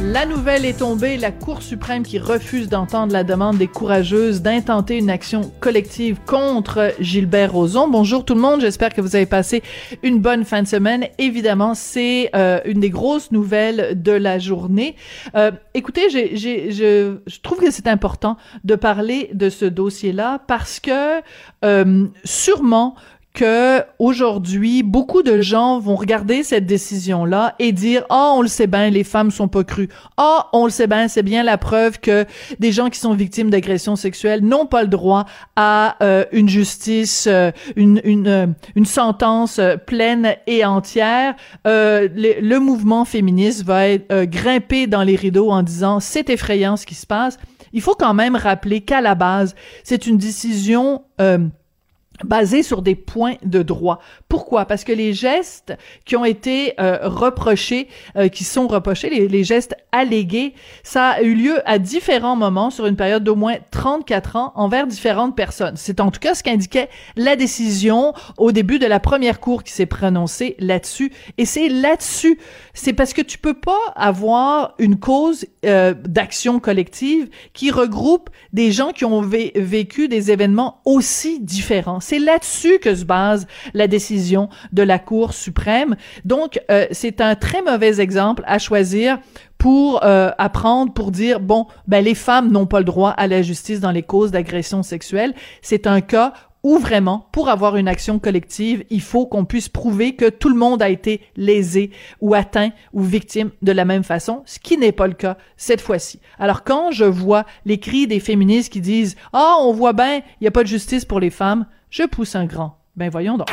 La nouvelle est tombée, la Cour suprême qui refuse d'entendre la demande des courageuses d'intenter une action collective contre Gilbert Rozon. Bonjour tout le monde, j'espère que vous avez passé une bonne fin de semaine. Évidemment, c'est euh, une des grosses nouvelles de la journée. Euh, écoutez, je trouve que c'est important de parler de ce dossier-là parce que euh, sûrement que aujourd'hui beaucoup de gens vont regarder cette décision là et dire "Ah, oh, on le sait bien, les femmes sont pas crues. Ah, oh, on le sait bien, c'est bien la preuve que des gens qui sont victimes d'agressions sexuelles n'ont pas le droit à euh, une justice euh, une une euh, une sentence pleine et entière." Le, le, mouvement féministe va être grimpé dans les rideaux en disant "C'est effrayant ce qui se passe." Il faut quand même rappeler qu'à la base, c'est une décision basé sur des points de droit. Pourquoi? Parce que les gestes qui ont été euh, reprochés, euh, qui sont reprochés, les, gestes allégués, ça a eu lieu à différents moments sur une période d'au moins 34 ans envers différentes personnes. C'est en tout cas ce qu'indiquait la décision au début de la première cour qui s'est prononcée là-dessus. Et c'est là-dessus, c'est parce que tu peux pas avoir une cause euh, d'action collective qui regroupe des gens qui ont vécu des événements aussi différents c'est là-dessus que se base la décision de la Cour suprême. Donc, euh, c'est un très mauvais exemple à choisir pour euh, apprendre, pour dire, bon, ben les femmes n'ont pas le droit à la justice dans les causes d'agression sexuelle. C'est un cas où vraiment, pour avoir une action collective, il faut qu'on puisse prouver que tout le monde a été lésé ou atteint ou victime de la même façon, ce qui n'est pas le cas cette fois-ci. Alors quand je vois les cris des féministes qui disent « Ah, oh, on voit bien, il n'y a pas de justice pour les femmes », je pousse un grand. Ben voyons donc.